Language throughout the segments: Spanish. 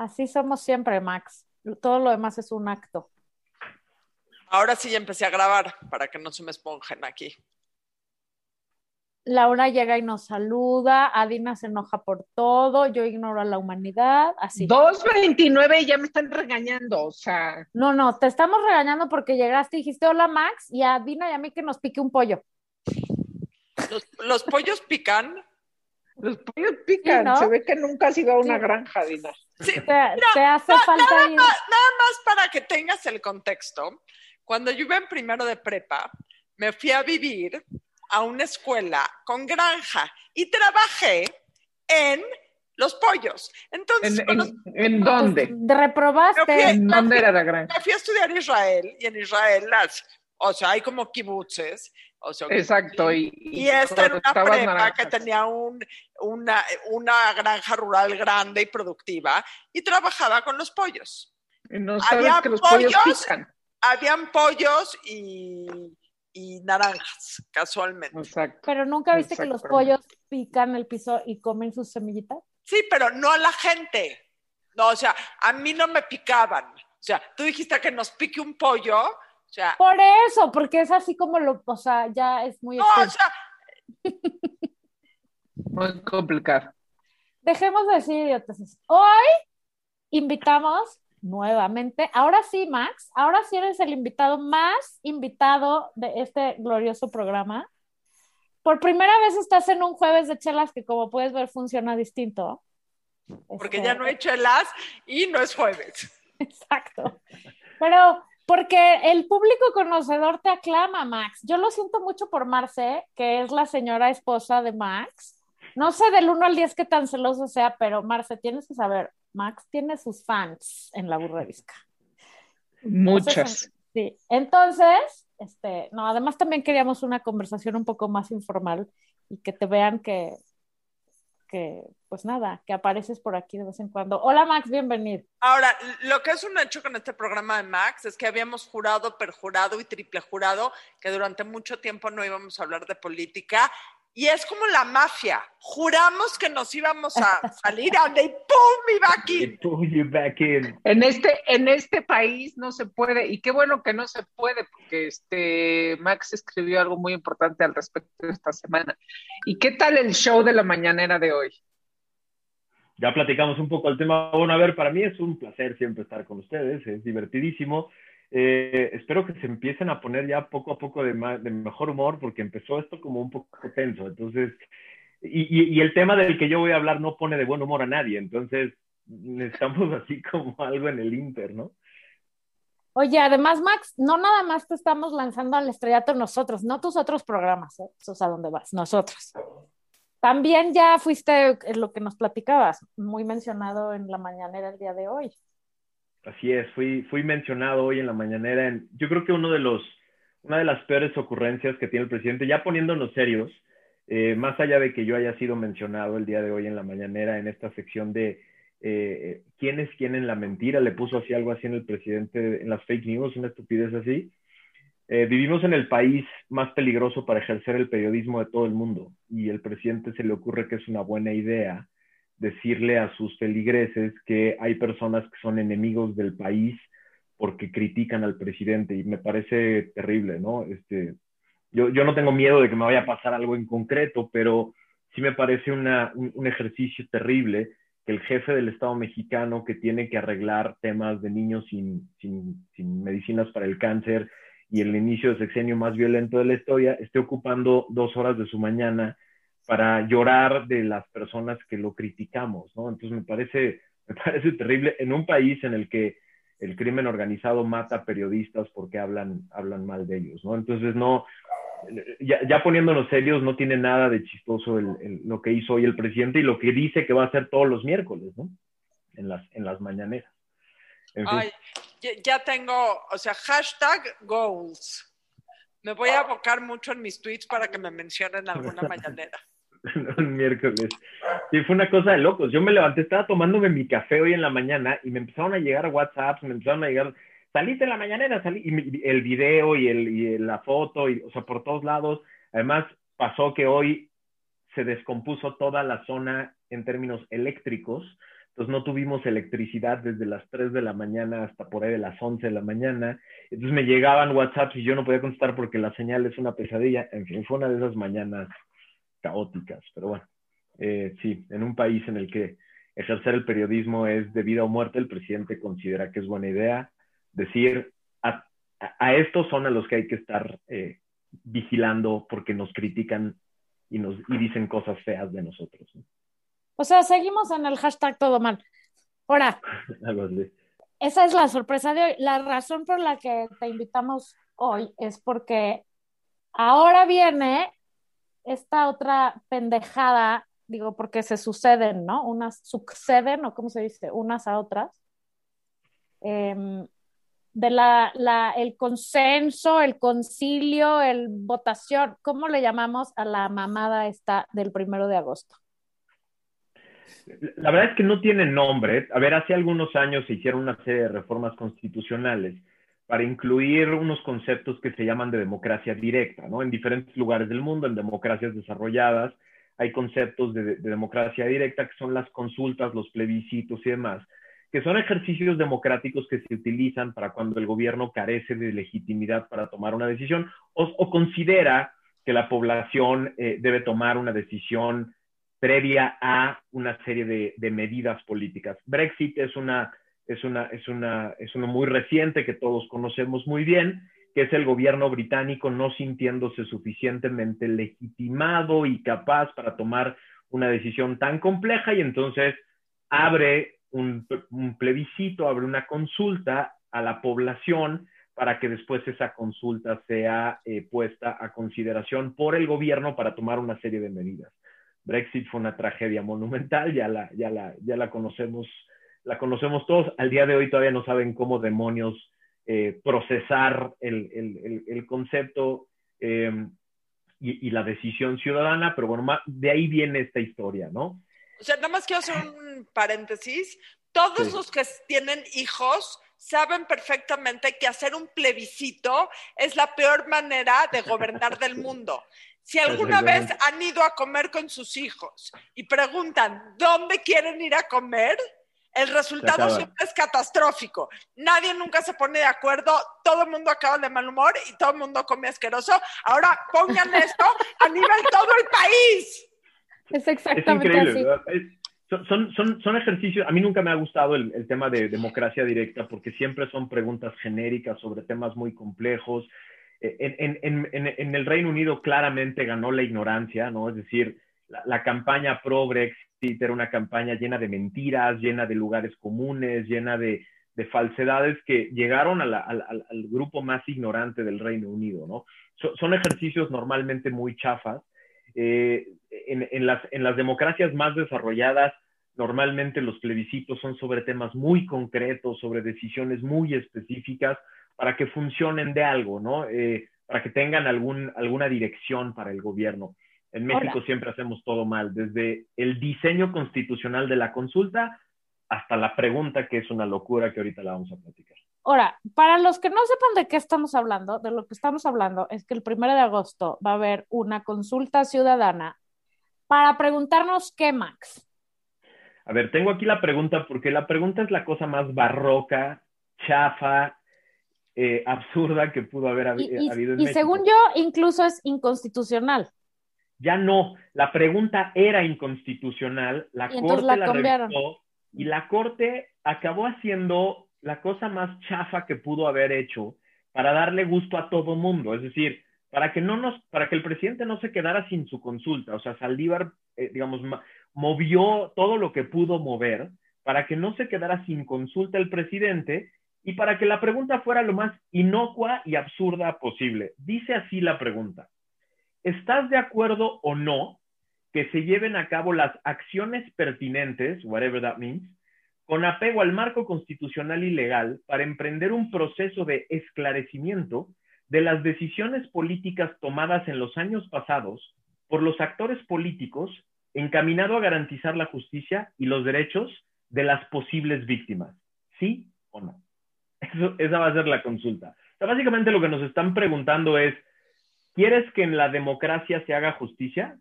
Así somos siempre, Max. Todo lo demás es un acto. Ahora sí ya empecé a grabar para que no se me esponjen aquí. Laura llega y nos saluda, Adina se enoja por todo, yo ignoro a la humanidad, así. 2.29 y ya me están regañando, o sea. No, no, te estamos regañando porque llegaste y dijiste hola Max y a Adina y a mí que nos pique un pollo. ¿Los, pollos pican? Los pollos pican, se ve que nunca has ido a una granja, Adina. Sí. Te, hace falta nada, Más, nada más para que tengas el contexto. Cuando yo iba en primero de prepa, me fui a vivir a una escuela con granja y trabajé en los pollos. Entonces, ¿En, dónde? Pues, ¿Reprobaste? ¿En dónde era la granja? Me fui a estudiar Israel y en Israel las, o sea, hay como kibutzes. O sea, Exacto. Y, y, esta era una prepa que tenía un, una, una, granja rural grande y productiva y trabajaba con los pollos. no sabes que los pollos, pollos pican. Habían pollos y y naranjas, casualmente. Exacto. Pero nunca viste que los pollos pican el piso y comen sus semillitas. Sí, pero no a la gente. No, o sea, a mí no me picaban. O sea, tú dijiste que nos pique un pollo. O sea, Por eso, porque es así como lo, o sea, ya es muy. No, o sea. muy complicado. Dejemos de decir idiotas. Hoy invitamos nuevamente. Ahora sí, Max, ahora sí eres el invitado más invitado de este glorioso programa. Por primera vez estás en un jueves de chelas que como puedes ver funciona distinto. Porque este, ya no hay chelas y no es jueves. Exacto. Pero porque el público conocedor te aclama, Max. Yo lo siento mucho por Marce, que es la señora esposa de Max. No sé del 1 al 10 qué tan celoso sea, pero Marce, tienes que saber, Max tiene sus fans en la burrerisca. Muchas. sí, entonces, este, no, además también queríamos una conversación un poco más informal y que te vean que, que, pues nada, que apareces por aquí de vez en cuando. Hola Max, bienvenido. Ahora, lo que es un hecho con este programa de Max es que habíamos jurado, perjurado y triple jurado que durante mucho tiempo no íbamos a hablar de política y es como la mafia. Juramos que nos íbamos a salir a y ¡pum! me back in. back in. En este, en este país no se puede, y qué bueno que no se puede, porque este Max escribió algo muy importante al respecto esta semana. ¿Y qué tal el show de la mañanera de hoy? Ya platicamos un poco el tema. Bueno, a ver, para mí es un placer siempre estar con ustedes, es divertidísimo. Eh, espero que se empiecen a poner ya poco a poco de, mejor humor, porque empezó esto como un poco tenso. Entonces, y, el tema del que yo voy a hablar no pone de buen humor a nadie. Entonces, necesitamos así como algo en el Inter, ¿no? Oye, además, Max, no nada más te estamos lanzando al estrellato nosotros, no tus otros programas, ¿eh? Eso es a dónde vas, nosotros. También ya fuiste lo que nos platicabas, muy mencionado en la mañanera el día de hoy. Así es, fui, mencionado hoy en la mañanera. En, yo creo que uno de los, una de las peores ocurrencias que tiene el presidente, ya poniéndonos serios, eh, más allá de que yo haya sido mencionado el día de hoy en la mañanera en esta sección de eh, quién es quién en la mentira, le puso así algo así en el presidente, en las fake news, una estupidez así. Eh, vivimos en el país más peligroso para ejercer el periodismo de todo el mundo y el presidente se le ocurre que es una buena idea decirle a sus feligreses que hay personas que son enemigos del país porque critican al presidente y me parece terrible, ¿no? Este, yo, yo no tengo miedo de que me vaya a pasar algo en concreto, pero sí me parece una, un, ejercicio terrible que el jefe del Estado mexicano que tiene que arreglar temas de niños sin, sin, sin medicinas para el cáncer y el inicio de sexenio más violento de la historia esté ocupando dos horas de su mañana para llorar de las personas que lo criticamos, ¿no? Entonces me parece, me parece terrible en un país en el que el crimen organizado mata periodistas porque hablan, hablan mal de ellos, ¿no? Entonces no, ya, poniéndonos serios, no tiene nada de chistoso lo que hizo hoy el presidente y lo que dice que va a hacer todos los miércoles, ¿no? En las, en las mañaneras. Ay, ya tengo, o sea, hashtag goals. Me voy a abocar mucho en mis tweets para que me mencionen alguna mañanera. un miércoles. Sí, fue una cosa de locos. Yo me levanté, estaba tomándome mi café hoy en la mañana y me empezaron a llegar WhatsApps, me empezaron a llegar, saliste en la mañana, salí, y el video y, el, y la foto, y, o sea, por todos lados. Además, pasó que hoy se descompuso toda la zona en términos eléctricos. entonces no tuvimos electricidad desde las 3 de la mañana hasta por ahí de las 11 de la mañana, entonces me llegaban WhatsApps y yo no podía contestar porque la señal es una pesadilla, en fin, fue una de esas mañanas caóticas, pero bueno, eh, sí, en un país en el que ejercer el periodismo es de vida o muerte, el presidente considera que es buena idea decir, a, a estos son a los que hay que estar eh, vigilando porque nos critican y, nos, y dicen cosas feas de nosotros. O sea, seguimos en el hashtag todo mal. Ahora, esa es la sorpresa de hoy. La razón por la que te invitamos hoy es porque ahora viene esta otra pendejada, digo, porque se suceden, ¿no? Unas suceden, o cómo se dice, unas a otras. Em, de la, el consenso, el concilio, el votación, ¿cómo le llamamos a la mamada esta del primero de agosto? La verdad es que no tiene nombre. A ver, hace algunos años se hicieron una serie de reformas constitucionales para incluir unos conceptos que se llaman de democracia directa, ¿no? En diferentes lugares del mundo, en democracias desarrolladas, hay conceptos de, de democracia directa que son las consultas, los plebiscitos y demás que son ejercicios democráticos que se utilizan para cuando el gobierno carece de legitimidad para tomar una decisión o, considera que la población eh, debe tomar una decisión previa a una serie de, medidas políticas. Brexit es una, es, una, es, una, es uno muy reciente que todos conocemos muy bien, que es el gobierno británico no sintiéndose suficientemente legitimado y capaz para tomar una decisión tan compleja y entonces abre un, plebiscito, abre una consulta a la población para que después esa consulta sea eh, puesta a consideración por el gobierno para tomar una serie de medidas. Brexit fue una tragedia monumental, ya la, ya la, ya la conocemos, la conocemos todos. Al día de hoy todavía no saben cómo demonios eh, procesar el, el, el, concepto em, y, y, la decisión ciudadana, pero bueno, de ahí viene esta historia, ¿no? O sea, nada más quiero hacer un paréntesis. Todos los que tienen hijos saben perfectamente que hacer un plebiscito es la peor manera de gobernar del mundo. Si alguna vez han ido a comer con sus hijos y preguntan dónde quieren ir a comer, el resultado siempre es catastrófico. Nadie nunca se pone de acuerdo, todo el mundo acaba de mal humor y todo el mundo come asqueroso. Ahora pongan esto a nivel todo el país. Es exactamente así. Son, son, son, ejercicios, a mí nunca me ha gustado el, el, tema de democracia directa porque siempre son preguntas genéricas sobre temas muy complejos. Eh, en, en, en, en el Reino Unido claramente ganó la ignorancia, ¿no? Es decir, la, la campaña pro-Brexit era una campaña llena de mentiras, llena de lugares comunes, llena de, de falsedades que llegaron a al, grupo más ignorante del Reino Unido, ¿no? So, son ejercicios normalmente muy chafas eh, en, las, en las democracias más desarrolladas, normalmente los plebiscitos son sobre temas muy concretos, sobre decisiones muy específicas, para que funcionen de algo, ¿no? Eh, para que tengan alguna dirección para el gobierno. En México siempre hacemos todo mal, desde el diseño constitucional de la consulta hasta la pregunta, que es una locura que ahorita la vamos a platicar. Ahora, para los que no sepan de qué estamos hablando, de lo que estamos hablando es que el primero de agosto va a haber una consulta ciudadana para preguntarnos qué, Max. A ver, tengo aquí la pregunta porque la pregunta es la cosa más barroca, chafa, eh, absurda que pudo haber habido en México. Y según yo, incluso es inconstitucional. Ya no, la pregunta era inconstitucional, la Corte la, la y la Corte acabó haciendo la cosa más chafa que pudo haber hecho para darle gusto a todo mundo, es decir, para que no nos, para que el presidente no se quedara sin su consulta, o sea, Saldívar, eh, digamos, movió todo lo que pudo mover para que no se quedara sin consulta el presidente y para que la pregunta fuera lo más inocua y absurda posible. Dice así la pregunta: ¿Estás de acuerdo o no que se lleven a cabo las acciones pertinentes, whatever that means, con apego al marco constitucional y legal para emprender un proceso de esclarecimiento de las decisiones políticas tomadas en los años pasados por los actores políticos encaminado a garantizar la justicia y los derechos de las posibles víctimas. ¿Sí o no? Eso, esa va a ser la consulta. básicamente lo que nos están preguntando es, ¿quieres que en la democracia se haga justicia?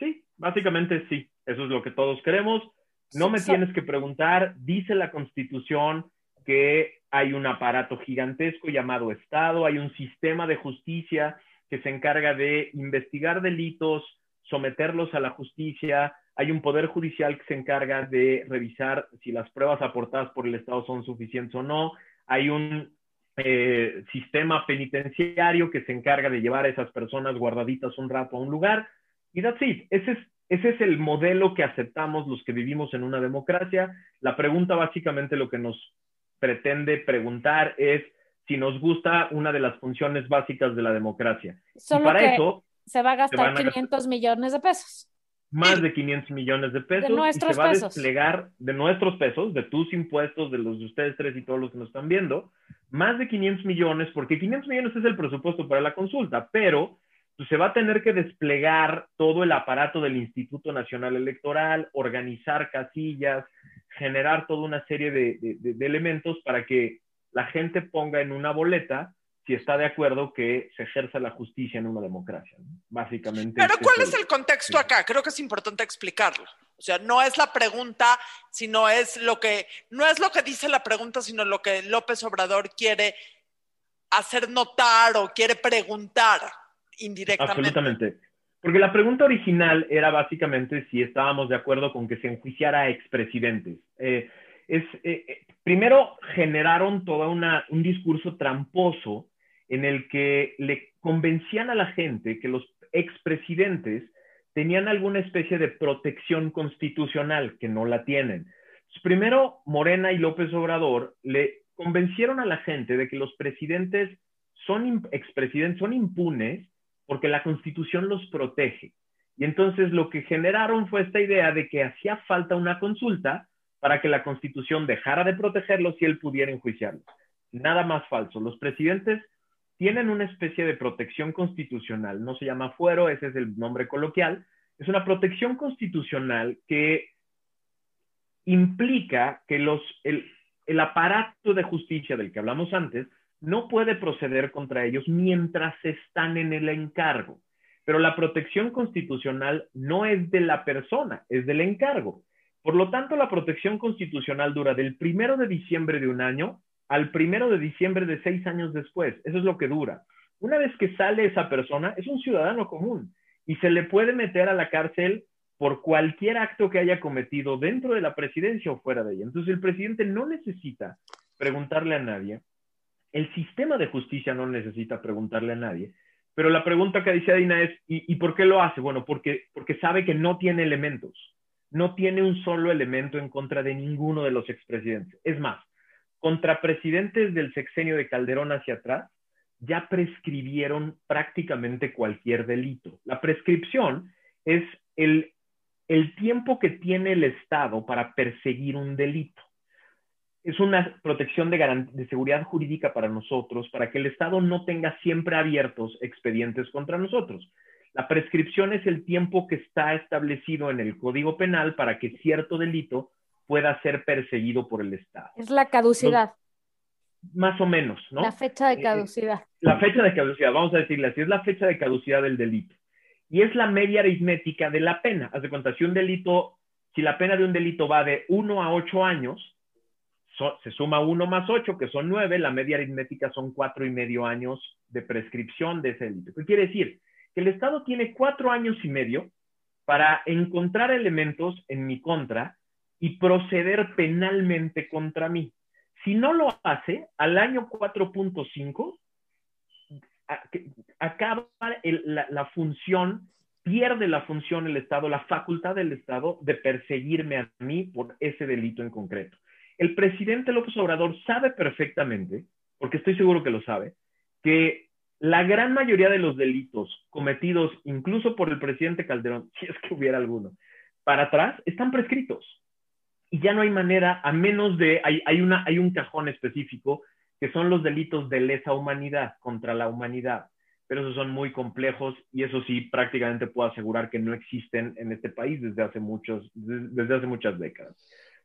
Sí, básicamente sí. Eso es lo que todos queremos No me tienes que preguntar, dice la Constitución que hay un aparato gigantesco llamado Estado, hay un sistema de justicia que se encarga de investigar delitos, someterlos a la justicia, hay un poder judicial que se encarga de revisar si las pruebas aportadas por el Estado son suficientes o no, hay un eh, sistema penitenciario que se encarga de llevar a esas personas guardaditas un rato a un lugar, y that's it. Ese es, ese es el modelo que aceptamos los que vivimos en una democracia. La pregunta básicamente lo que nos pretende preguntar es si nos gusta una de las funciones básicas de la democracia. Solo y para que eso, se va a gastar a gastar- 500 millones de pesos. Más de 500 millones de pesos nuestros y se va pesos. a desplegar de nuestros pesos, de tus impuestos, de los de ustedes tres y todos los que nos están viendo, más de 500 millones, porque 500 millones es el presupuesto para la consulta, pero pues, se va a tener que desplegar todo el aparato del Instituto Nacional Electoral, organizar casillas, generar toda una serie de- de elementos para que la gente ponga en una boleta si está de acuerdo que se ejerza la justicia en una democracia. ¿no? Básicamente. Pero ¿cuál es el contexto acá? Creo que es importante explicarlo. O sea, no es la pregunta, sino es lo que, no es lo que dice la pregunta, sino lo que López Obrador quiere hacer notar o quiere preguntar indirectamente. Absolutamente. Porque la pregunta original era básicamente si estábamos de acuerdo con que se enjuiciara a expresidentes. Eh, es, eh, eh, primero generaron todo una, un discurso tramposo en el que le convencían a la gente que los expresidentes tenían alguna especie de protección constitucional, que no la tienen. Primero, Morena y López Obrador le convencieron a la gente de que los presidentes son expresidentes, son impunes porque la constitución los protege. Y entonces lo que generaron fue esta idea de que hacía falta una consulta para que la constitución dejara de protegerlos y él pudiera enjuiciarlos. Nada más falso. Los presidentes tienen una especie de protección constitucional, no se llama fuero, ese es el nombre coloquial, es una protección constitucional que implica que los, el, el aparato de justicia del que hablamos antes no puede proceder contra ellos mientras están en el encargo. Pero la protección constitucional no es de la persona, es del encargo. Por lo tanto, la protección constitucional dura del primero de diciembre de un año al primero de diciembre de seis años después. Eso es lo que dura. Una vez que sale esa persona, es un ciudadano común y se le puede meter a la cárcel por cualquier acto que haya cometido dentro de la presidencia o fuera de ella. Entonces, el presidente no necesita preguntarle a nadie, el sistema de justicia no necesita preguntarle a nadie, pero la pregunta que dice Adina es, ¿y, y por qué lo hace? Bueno, porque, porque sabe que no tiene elementos, no tiene un solo elemento en contra de ninguno de los expresidentes. Es más, contra presidentes del sexenio de Calderón hacia atrás, ya prescribieron prácticamente cualquier delito. La prescripción es el, tiempo que tiene el Estado para perseguir un delito es una protección de, de, seguridad jurídica para nosotros, para que el Estado no tenga siempre abiertos expedientes contra nosotros. La prescripción es el tiempo que está establecido en el Código Penal para que cierto delito pueda ser perseguido por el Estado. Es la caducidad. No, más o menos, ¿no? La fecha de caducidad. Eh, la fecha de caducidad, vamos a decirle así, es la fecha de caducidad del delito. Y es la media aritmética de la pena. Haz de cuenta, si un delito, si la pena de un delito va de 1 a 8 años, So, se suma 1 más 8, que son 9, la media aritmética son cuatro y medio años de prescripción de ese delito. ¿Qué quiere decir? Que el Estado tiene cuatro años y medio para encontrar elementos en mi contra y proceder penalmente contra mí. Si no lo hace, al año 4.5 acaba el, la, la función, pierde la función el Estado, la facultad del Estado de perseguirme a mí por ese delito en concreto el presidente López Obrador sabe perfectamente, porque estoy seguro que lo sabe, que la gran mayoría de los delitos cometidos incluso por el presidente Calderón, si es que hubiera alguno, para atrás, están prescritos. Y ya no hay manera, a menos de, hay, hay, una, hay un cajón específico que son los delitos de lesa humanidad, contra la humanidad. Pero esos son muy complejos y eso sí prácticamente puedo asegurar que no existen en este país desde hace, muchos, desde hace muchas décadas.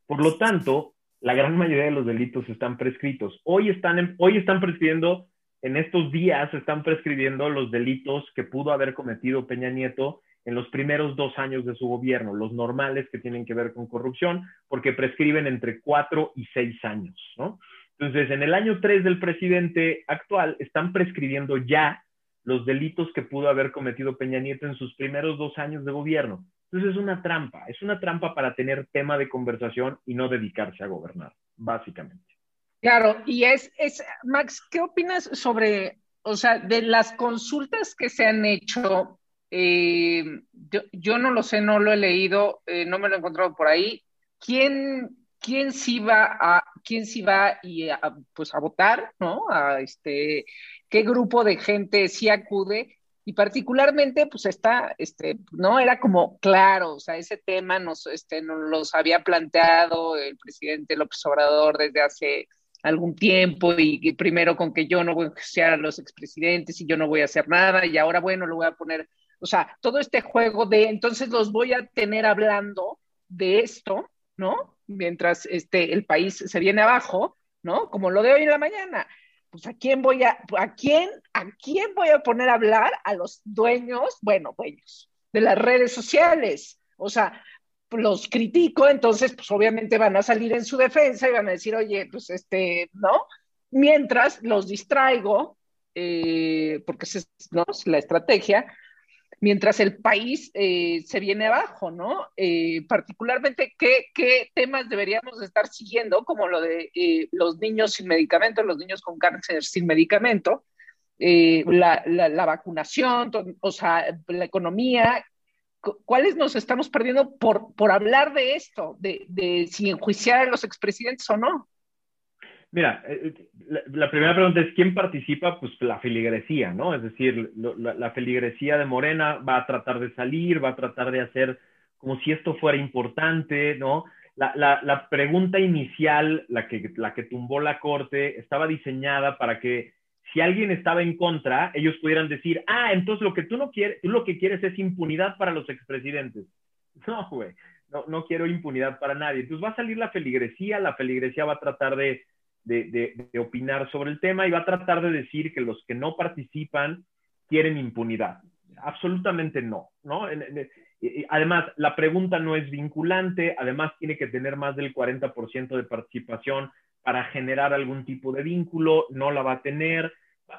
Por lo tanto, la gran mayoría de los delitos están prescritos. Hoy están, hoy están prescribiendo, en estos días están prescribiendo los delitos que pudo haber cometido Peña Nieto en los primeros dos años de su gobierno, los normales que tienen que ver con corrupción, porque prescriben entre cuatro y seis años, ¿no? Entonces, en el año tres del presidente actual, están prescribiendo ya los delitos que pudo haber cometido Peña Nieto en sus primeros dos años de gobierno. Entonces, es una trampa, es una trampa para tener tema de conversación y no dedicarse a gobernar, básicamente. Claro, y es, es, Max, ¿qué opinas sobre, o sea, de las consultas que se han hecho? Eh, yo, no lo sé, no lo he leído, eh, no me lo he encontrado por ahí. ¿Quién, quién sí va a, quién sí va y pues a votar, ¿no? A este, qué grupo de gente sí acude y particularmente pues está, este, no era como claro, o sea, ese tema nos, este, nos los había planteado el presidente López Obrador desde hace algún tiempo y, primero con que yo no voy a ser a los expresidentes y yo no voy a hacer nada y ahora bueno, lo voy a poner, o sea, todo este juego de entonces los voy a tener hablando de esto, ¿no? Mientras este, el país se viene abajo, ¿no? Como lo de hoy en la mañana. Pues a quién voy a, a quién, a quién voy a poner a hablar a los dueños, bueno, dueños de las redes sociales. O sea, los critico, entonces pues obviamente van a salir en su defensa y van a decir, oye, pues este, ¿no? Mientras los distraigo, eh, porque es, ¿no? la estrategia, mientras el país eh, se viene abajo, ¿no? Eh, particularmente, ¿qué, ¿qué, temas deberíamos estar siguiendo, como lo de los niños sin medicamento, los niños con cáncer sin medicamento, la, la, la, vacunación, o sea, la economía, ¿cuáles nos estamos perdiendo por, por hablar de esto, de, de si enjuiciar a los expresidentes o no? Mira, eh, eh, la, primera pregunta es, ¿quién participa? Pues la feligresía, ¿no? Es decir, la, feligresía de Morena va a tratar de salir, va a tratar de hacer como si esto fuera importante, ¿no? La, la pregunta inicial, la que, la que tumbó la Corte, estaba diseñada para que si alguien estaba en contra, ellos pudieran decir, ah, entonces lo que tú no quieres, tú lo que quieres es impunidad para los expresidentes. No, güey, no, no quiero impunidad para nadie. Entonces va a salir la feligresía, la feligresía va a tratar de, de, de, opinar sobre el tema y va a tratar de decir que los que no participan quieren impunidad. Absolutamente no, ¿no? Además, la pregunta no es vinculante, además tiene que tener más del 40% de participación para generar algún tipo de vínculo, no la va a tener,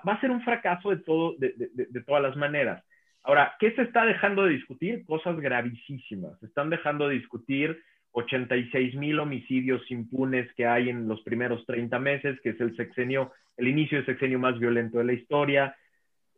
va a ser un fracaso de, todo, de, de, todas las maneras. Ahora, ¿qué se está dejando de discutir? Cosas gravísimas. Se están dejando de discutir 86 mil homicidios impunes que hay en los primeros 30 meses, que es el sexenio, el inicio del sexenio más violento de la historia.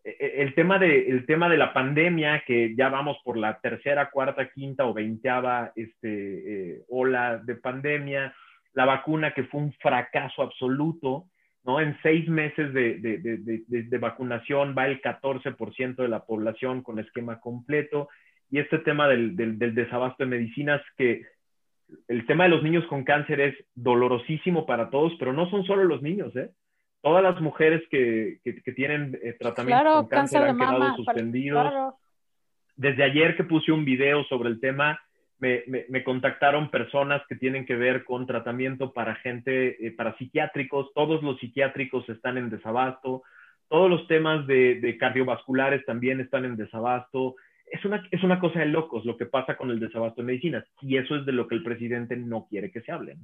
E, e, el tema de, el tema de la pandemia, que ya vamos por la tercera, cuarta, quinta o veinteava este, eh, ola de pandemia la vacuna que fue un fracaso absoluto, ¿no? En seis meses de, vacunación va el 14% de la población con esquema completo. Y este tema del, desabasto de medicinas, que el tema de los niños con cáncer es dolorosísimo para todos, pero no son solo los niños, ¿eh? Todas las mujeres que, tienen eh, tratamiento con cáncer, han quedado suspendidos. Desde ayer que puse un video sobre el tema, me, contactaron personas que tienen que ver con tratamiento para gente, eh, para psiquiátricos, todos los psiquiátricos están en desabasto, todos los temas de, cardiovasculares también están en desabasto. Es una, es una cosa de locos lo que pasa con el desabasto de medicinas y eso es de lo que el presidente no quiere que se hable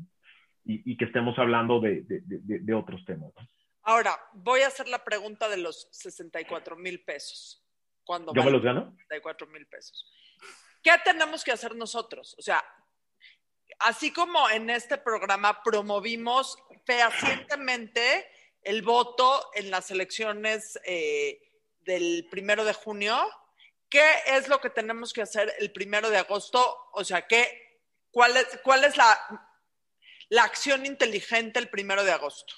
y, que estemos hablando de, otros temas. Ahora, voy a hacer la pregunta de los 64 mil pesos. cuando ¿Yo me los gano? 64 mil pesos. ¿Qué tenemos que hacer nosotros? O sea, así como en este programa promovimos fehacientemente el voto en las elecciones eh, del primero de junio, ¿qué es lo que tenemos que hacer el primero de agosto? O sea, ¿qué, cuál, es, cuál es la, acción inteligente el primero de agosto?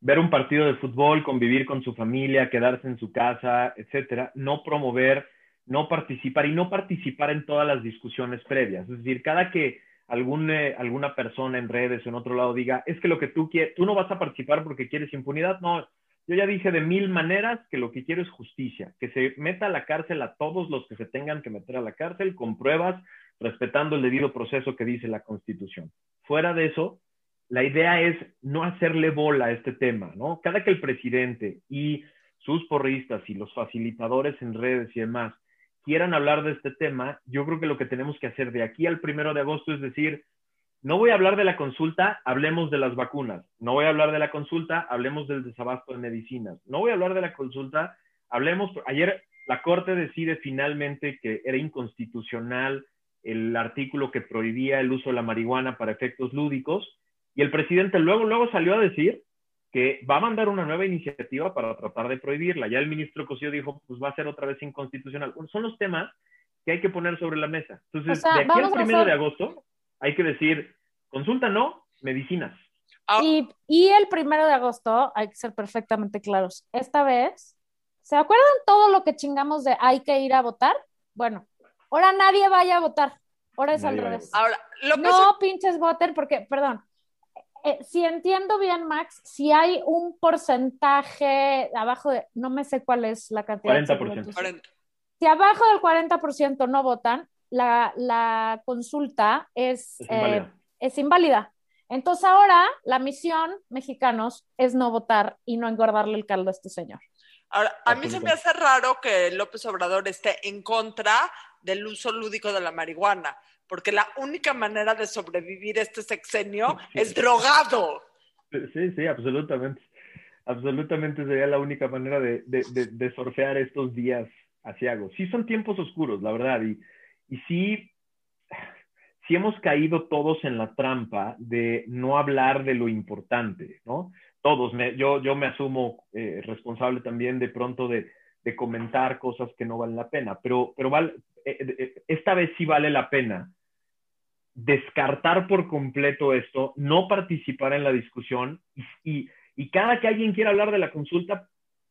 Ver un partido de fútbol, convivir con su familia, quedarse en su casa, etcétera. No promover no participar y no participar en todas las discusiones previas. Es decir, cada que algún, eh, alguna persona en redes o en otro lado diga, es que lo que tú quieres, tú no vas a participar porque quieres impunidad, no, yo ya dije de mil maneras que lo que quiero es justicia, que se meta a la cárcel a todos los que se tengan que meter a la cárcel con pruebas, respetando el debido proceso que dice la Constitución. Fuera de eso, la idea es no hacerle bola a este tema, ¿no? Cada que el presidente y sus porristas y los facilitadores en redes y demás quieran hablar de este tema, yo creo que lo que tenemos que hacer de aquí al primero de agosto es decir, no voy a hablar de la consulta, hablemos de las vacunas. No voy a hablar de la consulta, hablemos del desabasto de medicinas. No voy a hablar de la consulta, hablemos. Ayer la Corte decide finalmente que era inconstitucional el artículo que prohibía el uso de la marihuana para efectos lúdicos y el presidente luego, luego salió a decir que va a mandar una nueva iniciativa para tratar de prohibirla. Ya el ministro Cosío dijo, pues va a ser otra vez inconstitucional. Son los temas que hay que poner sobre la mesa. Entonces, de aquí al primero de agosto hay que decir, consulta no, medicinas. Ah. Y, y, el primero de agosto, hay que ser perfectamente claros, esta vez, ¿se acuerdan todo lo que chingamos de hay que ir a votar? Bueno, ahora nadie vaya a votar, ahora es al revés. Ahora, no pinches voten porque, perdón, eh, si entiendo bien, Max, si hay un porcentaje abajo de, no me sé cuál es la cantidad. 40%. Si abajo del 40% no votan, la, la consulta es, eh, es, inválida. Entonces ahora la misión, mexicanos, es no votar y no engordarle el caldo a este señor. Ahora, a mí se me hace raro que López Obrador esté en contra del uso lúdico de la marihuana porque la única manera de sobrevivir este sexenio es drogado. Sí, sí, absolutamente. Absolutamente sería la única manera de, de, de, surfear estos días asiagos. Sí son tiempos oscuros, la verdad, y, y sí, sí hemos caído todos en la trampa de no hablar de lo importante, ¿no? Todos, me, yo, yo me asumo eh, responsable también de pronto de, de, comentar cosas que no valen la pena, pero, pero eh, eh, esta vez sí vale la pena descartar por completo esto, no participar en la discusión y, cada que alguien quiera hablar de la consulta,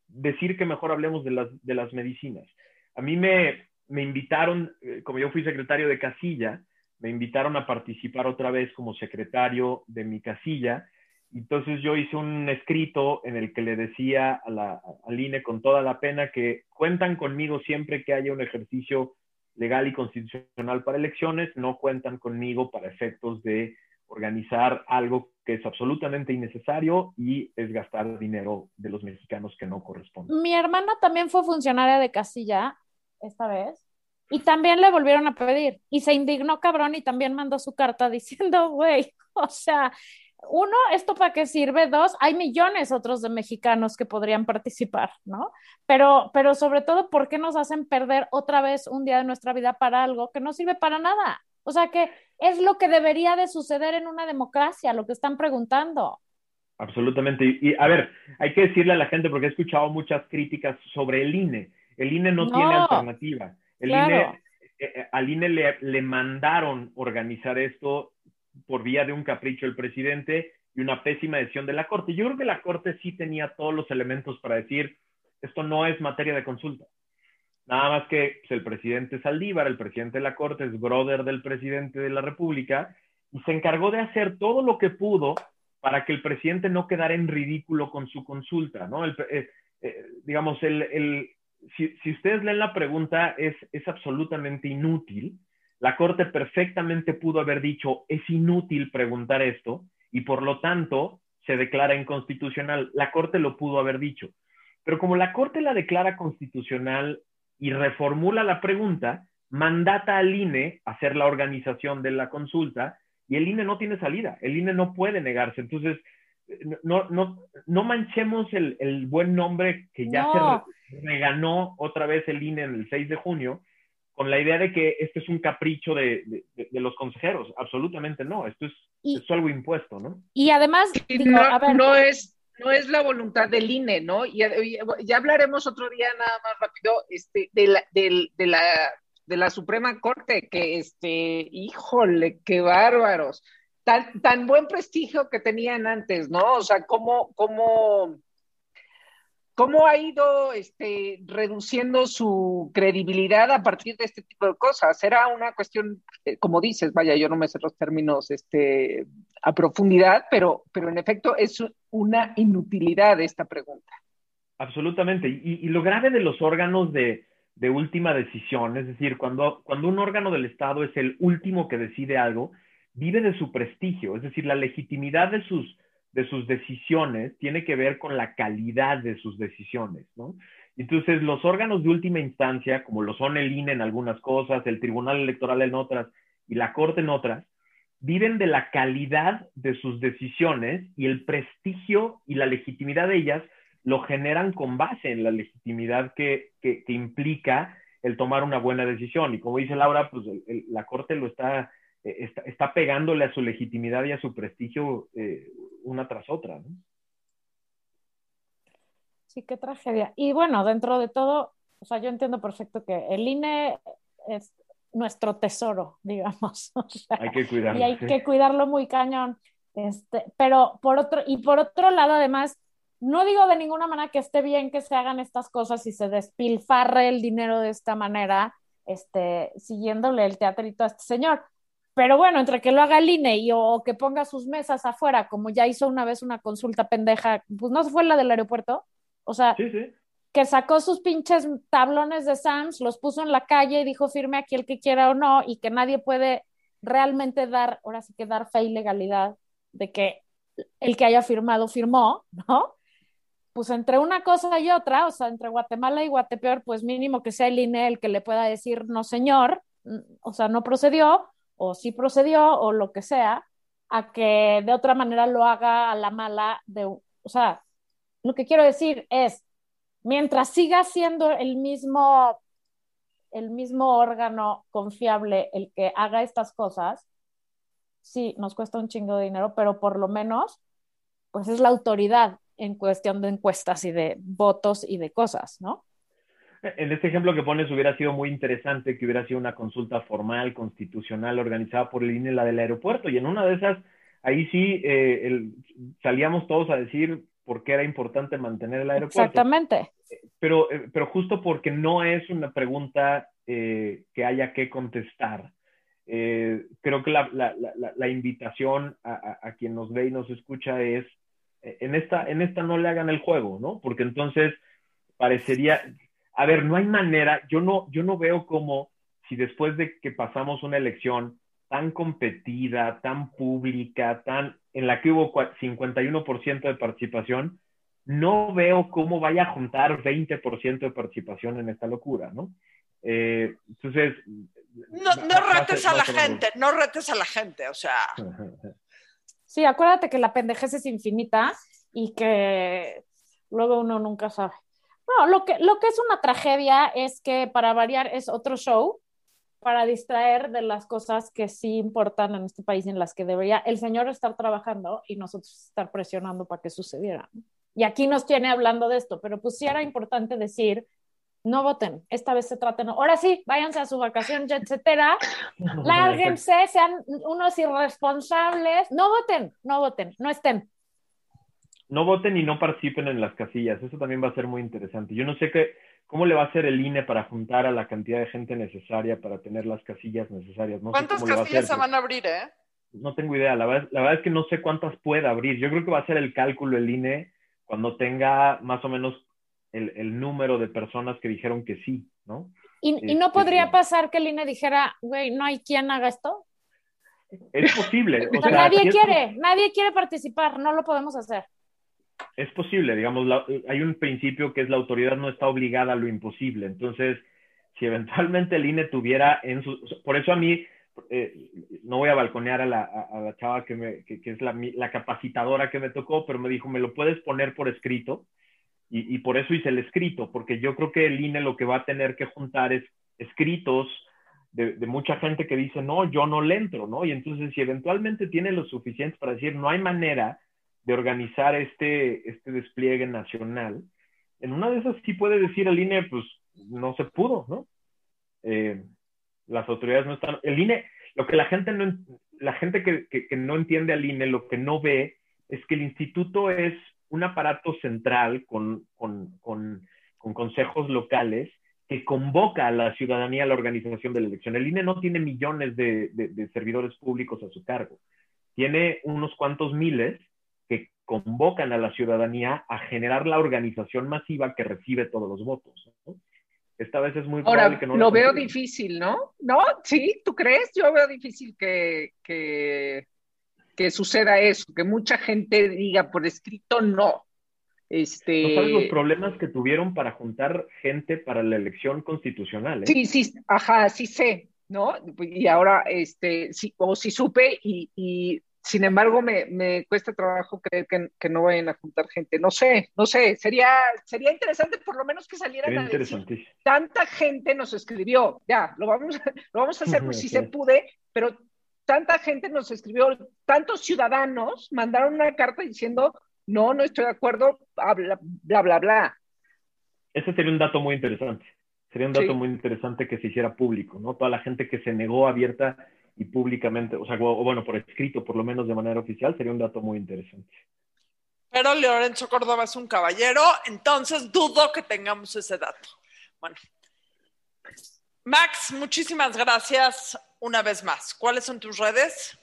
decir que mejor hablemos de las, de las medicinas. A mí me, me invitaron, eh, como yo fui secretario de casilla, me invitaron a participar otra vez como secretario de mi casilla. Entonces yo hice un escrito en el que le decía a la, al INE con toda la pena que cuentan conmigo siempre que haya un ejercicio legal y constitucional para elecciones, no cuentan conmigo para efectos de organizar algo que es absolutamente innecesario y es gastar dinero de los mexicanos que no corresponde. Mi hermana también fue funcionaria de casilla esta vez y también le volvieron a pedir y se indignó cabrón y también mandó su carta diciendo, güey, o sea, uno, ¿esto para qué sirve? Dos, hay millones otros de mexicanos que podrían participar, ¿no? Pero, pero sobre todo, ¿por qué nos hacen perder otra vez un día de nuestra vida para algo que no sirve para nada? O sea, que es lo que debería de suceder en una democracia, lo que están preguntando. Absolutamente. Y, a ver, hay que decirle a la gente, porque he escuchado muchas críticas sobre el INE. El INE no, tiene alternativa. El INE, eh, eh, al INE le, le mandaron organizar esto por vía de un capricho del presidente y una pésima decisión de la Corte. Yo creo que la Corte sí tenía todos los elementos para decir, esto no es materia de consulta. Nada más que pues, el presidente Saldívar, el presidente de la Corte, es brother del presidente de la República y se encargó de hacer todo lo que pudo para que el presidente no quedara en ridículo con su consulta, ¿no? Eh, eh, digamos, el, si, si, ustedes leen la pregunta, es, es absolutamente inútil la Corte perfectamente pudo haber dicho, es inútil preguntar esto y por lo tanto se declara inconstitucional. La Corte lo pudo haber dicho. Pero como la Corte la declara constitucional y reformula la pregunta, mandata al INE hacer la organización de la consulta y el INE no tiene salida, el INE no puede negarse. Entonces, no, no, no manchemos el, el, buen nombre que ya se reganó otra vez el INE en el 6 de junio con la idea de que este es un capricho de, los consejeros. Absolutamente no, esto es, algo impuesto, ¿no? Y además, no, es, no es la voluntad del INE, ¿no? Y, ya hablaremos otro día nada más rápido este, de, la, de, la, de la Suprema Corte, que, este, híjole, qué bárbaros. Tan, tan buen prestigio que tenían antes, ¿no? O sea, cómo, cómo ¿Cómo ha ido este, reduciendo su credibilidad a partir de este tipo de cosas? Era una cuestión, eh, como dices, vaya, yo no me sé los términos este, a profundidad, pero, pero en efecto es una inutilidad esta pregunta. Absolutamente. Y, lo grave de los órganos de, de, última decisión, es decir, cuando, cuando un órgano del Estado es el último que decide algo, vive de su prestigio, es decir, la legitimidad de sus de sus decisiones tiene que ver con la calidad de sus decisiones, ¿no? Entonces, los órganos de última instancia, como lo son el INE en algunas cosas, el Tribunal Electoral en otras y la Corte en otras, viven de la calidad de sus decisiones y el prestigio y la legitimidad de ellas lo generan con base en la legitimidad que, que, implica el tomar una buena decisión. Y como dice Laura, pues la Corte lo está, eh, está, está, pegándole a su legitimidad y a su prestigio eh, una tras otra. ¿no? Sí, qué tragedia. Y bueno, dentro de todo, o sea, yo entiendo perfecto que el INE es nuestro tesoro, digamos. hay que cuidarlo. Y hay que cuidarlo muy cañón. Este, pero por otro, y por otro lado, además, no digo de ninguna manera que esté bien que se hagan estas cosas y se despilfarre el dinero de esta manera, este, siguiéndole el teatrito a este señor. Pero bueno, entre que lo haga el INE y o que ponga sus mesas afuera, como ya hizo una vez una consulta pendeja, pues no se fue la del aeropuerto, o sea, que sacó sus pinches tablones de Sams, los puso en la calle y dijo firme aquí el que quiera o no, y que nadie puede realmente dar, ahora sí que dar fe y legalidad de que el que haya firmado firmó, ¿no? Pues entre una cosa y otra, o sea, entre Guatemala y Guatepeor, pues mínimo que sea el INE el que le pueda decir no señor, mm, o sea, no procedió, o sí procedió, o lo que sea, a que de otra manera lo haga a la mala de, o sea, lo que quiero decir es, mientras siga siendo el mismo, el mismo órgano confiable el que haga estas cosas, sí, nos cuesta un chingo de dinero, pero por lo menos, pues es la autoridad en cuestión de encuestas y de votos y de cosas, ¿no? En este ejemplo que pones hubiera sido muy interesante que hubiera sido una consulta formal, constitucional, organizada por el INE, la del aeropuerto, y en una de esas, ahí sí eh, salíamos todos a decir, porque era importante mantener el aeropuerto. Exactamente. Pero, eh, pero justo porque no es una pregunta eh, que haya que contestar. Eh, creo que la, la, la, la invitación a, a, quien nos ve y nos escucha es, en esta, en esta no le hagan el juego, ¿no? Porque entonces parecería, a ver, no hay manera, yo no, yo no veo como si después de que pasamos una elección tan competida, tan pública, tan en la que hubo 51% de participación, no veo cómo vaya a juntar 20% de participación en esta locura, ¿no? Eh, entonces... No, no retes a la gente, no retes a la gente, o sea... Sí, acuérdate que la pendejez es infinita y que luego uno nunca sabe. No, lo que, lo que es una tragedia es que para variar es otro show para distraer de las cosas que sí importan en este país en las que debería el señor estar trabajando y nosotros estar presionando para que sucediera. Y aquí nos tiene hablando de esto, pero pues sí era importante decir, no voten, esta vez se trata, no. Ahora sí, váyanse a su vacación, etcétera, lárguense, sean unos irresponsables, no voten, no voten, no estén. No voten y no participen en las casillas, eso también va a ser muy interesante. Yo no sé qué, ¿Cómo le va a hacer el INE para juntar a la cantidad de gente necesaria para tener las casillas necesarias? ¿Cuántas casillas se van a abrir, eh? No tengo idea. La verdad, la verdad, es que no sé cuántas puede abrir. Yo creo que va a ser el cálculo el INE cuando tenga más o menos el, el número de personas que dijeron que sí, ¿no? ¿Y, ¿y no este, podría pasar que el INE dijera, güey, no hay quien haga esto? Es posible. O sea, nadie quiere, nadie quiere participar, no lo podemos hacer es posible, digamos, hay un principio que es la autoridad no está obligada a lo imposible. Entonces, si eventualmente el INE tuviera en su... Por eso a mí, eh, no voy a balconear a la, a, chava que, es la, la, capacitadora que me tocó, pero me dijo, me lo puedes poner por escrito. Y, y, por eso hice el escrito, porque yo creo que el INE lo que va a tener que juntar es escritos de, de mucha gente que dice, no, yo no le entro, ¿no? Y entonces, si eventualmente tiene lo suficiente para decir, no hay manera de organizar este, este despliegue nacional, en una de esas sí puede decir el INE, pues no se pudo, ¿no? Eh, las autoridades no están, el INE, lo que la gente no, la gente que, que, no entiende al INE, lo que no ve es que el instituto es un aparato central con, con, con, con consejos locales que convoca a la ciudadanía a la organización de la elección. El INE no tiene millones de, de, de servidores públicos a su cargo, tiene unos cuantos miles que convocan a la ciudadanía a generar la organización masiva que recibe todos los votos. Esta vez es muy probable que no lo veo difícil, ¿no? ¿No? ¿Sí? ¿Tú crees? Yo veo difícil que, que, que suceda eso, que mucha gente diga por escrito no. Este... ¿No sabes los problemas que tuvieron para juntar gente para la elección constitucional? ¿eh? Sí, sí, ajá, sí sé, ¿no? Y ahora, este, sí, o sí supe y, y sin embargo, me, me, cuesta trabajo creer que, que, no vayan a juntar gente. No sé, no sé, sería, sería interesante por lo menos que salieran a decir, tanta gente nos escribió, ya, lo vamos, lo vamos a hacer si se pude, pero tanta gente nos escribió, tantos ciudadanos mandaron una carta diciendo, no, no estoy de acuerdo, bla, bla, bla, bla. Ese sería un dato muy interesante. Sería un dato sí. muy interesante que se hiciera público, ¿no? Toda la gente que se negó abierta y públicamente, o sea, o, bueno, por escrito, por lo menos de manera oficial, sería un dato muy interesante. Pero Lorenzo Córdoba es un caballero, entonces dudo que tengamos ese dato. Bueno. Max, muchísimas gracias una vez más. ¿Cuáles son tus redes?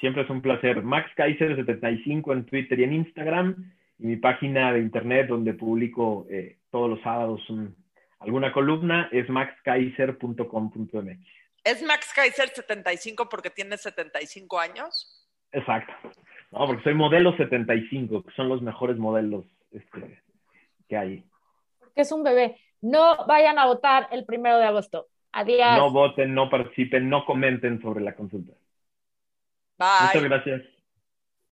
Siempre es un placer. Max Kaiser75 en Twitter y en Instagram. Y mi página de internet donde publico eh, todos los sábados un, alguna columna es maxkaiser.com.mx. ¿Es Max Kaiser 75 porque tiene 75 años? Exacto. No, porque soy modelo 75, que son los mejores modelos este, que hay. Porque es un bebé. No vayan a votar el primero de agosto. Adiós. No voten, no participen, no comenten sobre la consulta. Bye. Muchas gracias.